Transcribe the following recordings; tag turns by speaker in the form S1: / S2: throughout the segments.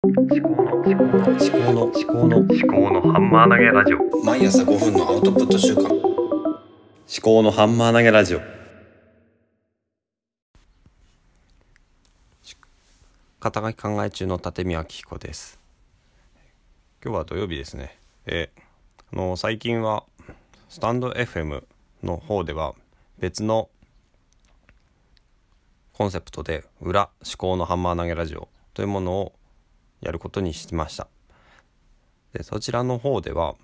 S1: 思考の思考の思考の思考の思考のハンマー投げラジオ。
S2: 毎朝5分のアウトプット週間。
S1: 思考のハンマー投げラジオ。肩書き考え中の立見明彦です。今日は土曜日ですね。えあの最近はスタンド FM の方では別のコンセプトで裏思考のハンマー投げラジオというものをやることにしました。でそちらの方では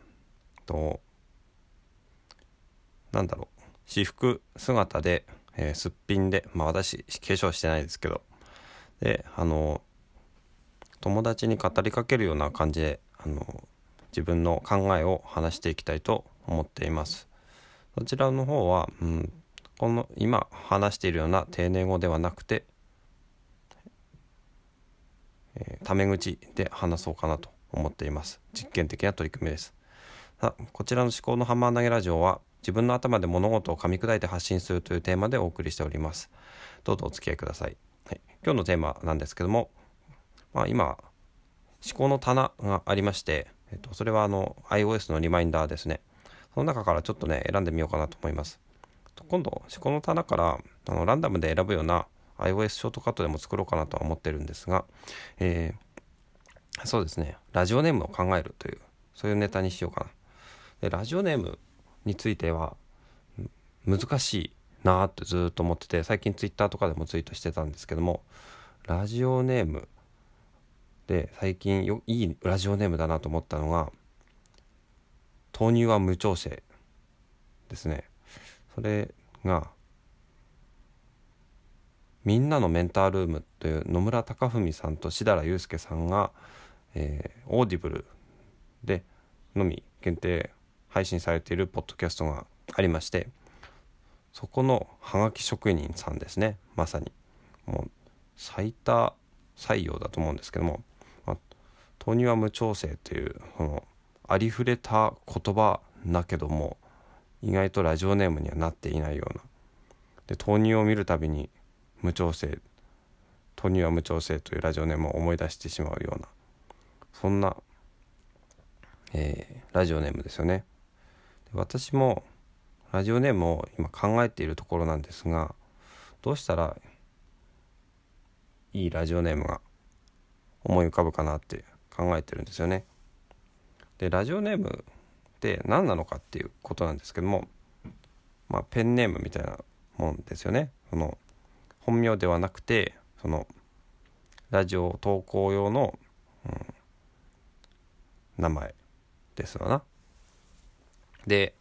S1: となんだろう。私服姿で、えーすっぴんでまあ私化粧してないですけど。であの友達に語りかけるような感じであの自分の考えを話していきたいと思っています。そちらの方は、うん、この今話しているような丁寧語ではなくてえータメ口で話そうかなと思っています。実験的な取り組みです。さこちらの思考のハンマー投げラジオは自分の頭で物事を噛み砕いて発信するというテーマでお送りしております。どうぞお付き合いください、はい、今日のテーマなんですけども、まあ、今思考の棚がありまして、えっと、それはあの iOS のリマインダーですね。その中からちょっとね選んでみようかなと思います。今度思考の棚からあのランダムで選ぶような iOS ショートカットでも作ろうかなとは思ってるんですが、えーそうですね。ラジオネームを考えるというそういうネタにしようかな。でラジオネームについては難しいなーってずーっと思ってて最近ツイッターとかでもツイートしてたんですけどもラジオネームで最近よいいラジオネームだなと思ったのが「豆乳は無調整」ですね。それがみんなのメンタールームという野村貴文さんと志田祐介さんが、えー Audible でのみ限定配信されているポッドキャストがありましてそこのハガキ職人さんですね。まさに。もう最多採用だと思うんですけども「まあ、豆乳は無調整」というそのありふれた言葉だけども意外とラジオネームにはなっていないような。で豆乳を見るたびに無調整豆乳は無調整というラジオネームを思い出してしまうようなそんな、えーラジオネームですよね。で私もラジオネームを今考えているところなんですがどうしたらいいラジオネームが思い浮かぶかなって考えてるんですよね。でラジオネームって何なのかっていうことなんですけどもまあペンネームみたいなもんですよね。その本名ではなくてそのラジオ投稿用の、うん名前ですわな。で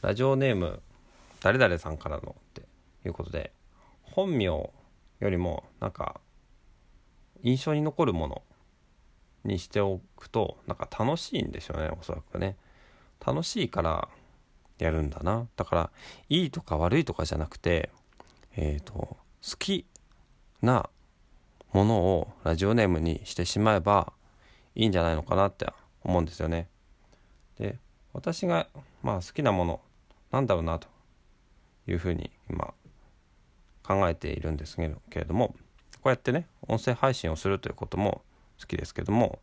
S1: ラジオネーム誰々さんからのっていうことで本名よりもなんか印象に残るものにしておくとなんか楽しいんでしょうねおそらくね楽しいからやるんだなだからいいとか悪いとかじゃなくてえっ、と好きなものをラジオネームにしてしまえばいいんじゃないのかなって思うんですよね。で私がまあ好きなものなんだろうなというふうに今考えているんですけれどもこうやってね音声配信をするということも好きですけども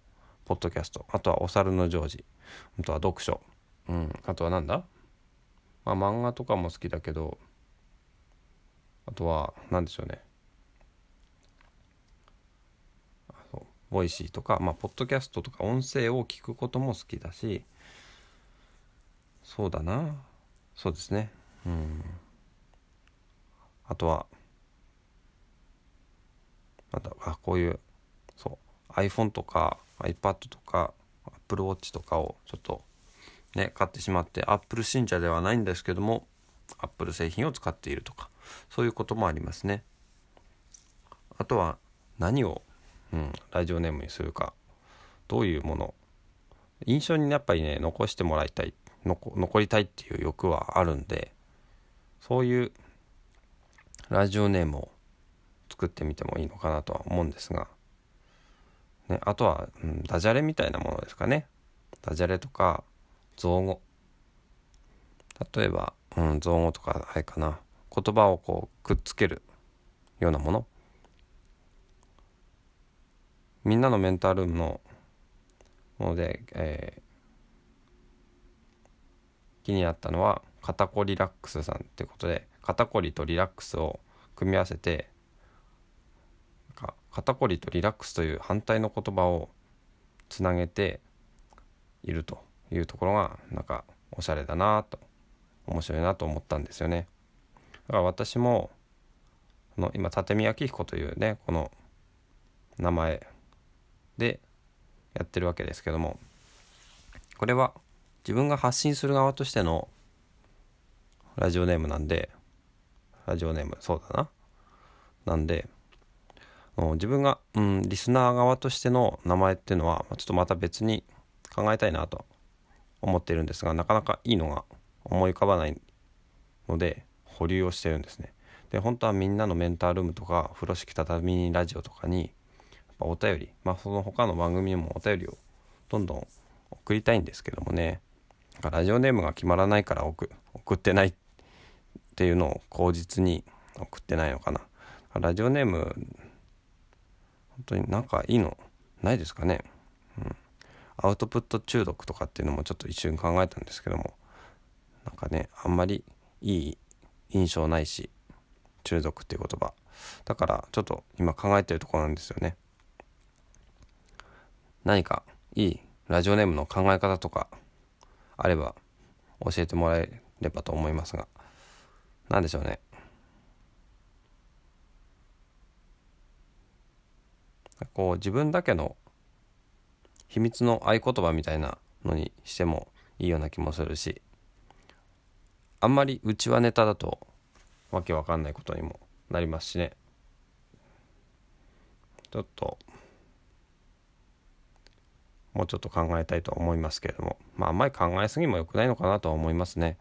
S1: ポッドキャストあとはお猿のジョージあとは読書、うん、あとはなんだ、まあ、漫画とかも好きだけどあとは何でしょうね。あそう Voicy とか、まあ、ポッドキャストとか音声を聞くことも好きだしそうだな。そうですね。うん。あとはまたあこういうそう iPhone とか iPad とか Apple Watch とかをちょっとね買ってしまって Apple 信者ではないんですけども Apple 製品を使っているとかそういうこともありますね。あとは何を、うん、ラジオネームにするかどういうもの印象にやっぱりね残してもらいたい残りたいっていう欲はあるんでそういうラジオネームを作ってみてもいいのかなとは思うんですが、ね、あとは、うん、ダジャレみたいなものですかね。ダジャレとか造語。例えば、うん、造語とかあれかな。言葉をこうくっつけるようなもの。みんなのメンタルームのもので、えー、気になったのは肩こリラックスさんっていうことで肩こりとリラックスを組み合わせてか肩こりとリラックスという反対の言葉をつなげているというところがなんかおしゃれだなと。面白いなと思ったんですよね。だから私もの今立見明彦というねこの名前でやってるわけですけどもこれは自分が発信する側としてのラジオネームなんでラジオネームそうだななんで自分が、うん、リスナー側としての名前っていうのはちょっとまた別に考えたいなと思っているんですがなかなかいいのが思い浮かばないので保留をしてるんですね。で本当はみんなのメンタールームとか風呂敷畳ラジオとかにやっぱお便りまあその他の番組にもお便りをどんどん送りたいんですけどもねラジオネームが決まらないから送ってないっていうのを口実に送ってないのかな。ラジオネーム本当になんかいいのないですかね、うん、アウトプット中毒とかっていうのもちょっと一瞬考えたんですけどもなんかねあんまりいい印象ないし中毒っていう言葉。だからちょっと今考えてるところなんですよね。何かいいラジオネームの考え方とかあれば教えてもらえればと思いますが。何でしょうね。こう自分だけの秘密の合言葉みたいなのにしてもいいような気もするしあんまりうちはネタだとわけわかんないことにもなりますしね。ちょっともうちょっと考えたいと思いますけれども。まああんまり考えすぎもよくないのかなとは思いますね。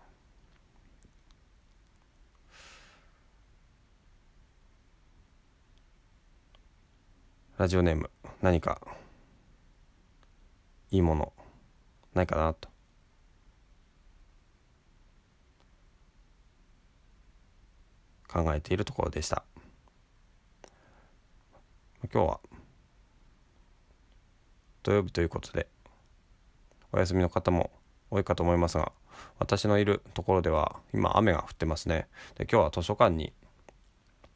S1: ラジオネーム何かいいものないかなと。考えているところでした今日は土曜日ということでお休みの方も多いかと思いますが私のいるところでは今雨が降ってますねで今日は図書館に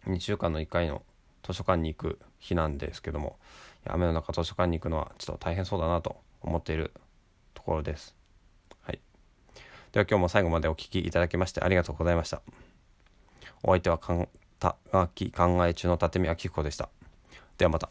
S1: 2週間の1回の図書館に行く日なんですけども雨の中図書館に行くのはちょっと大変そうだなと思っているところです。はい、では今日も最後までお聴きいただきましてありがとうございました。お相手はかんたがき考え中の立見明彦でした。ではまた。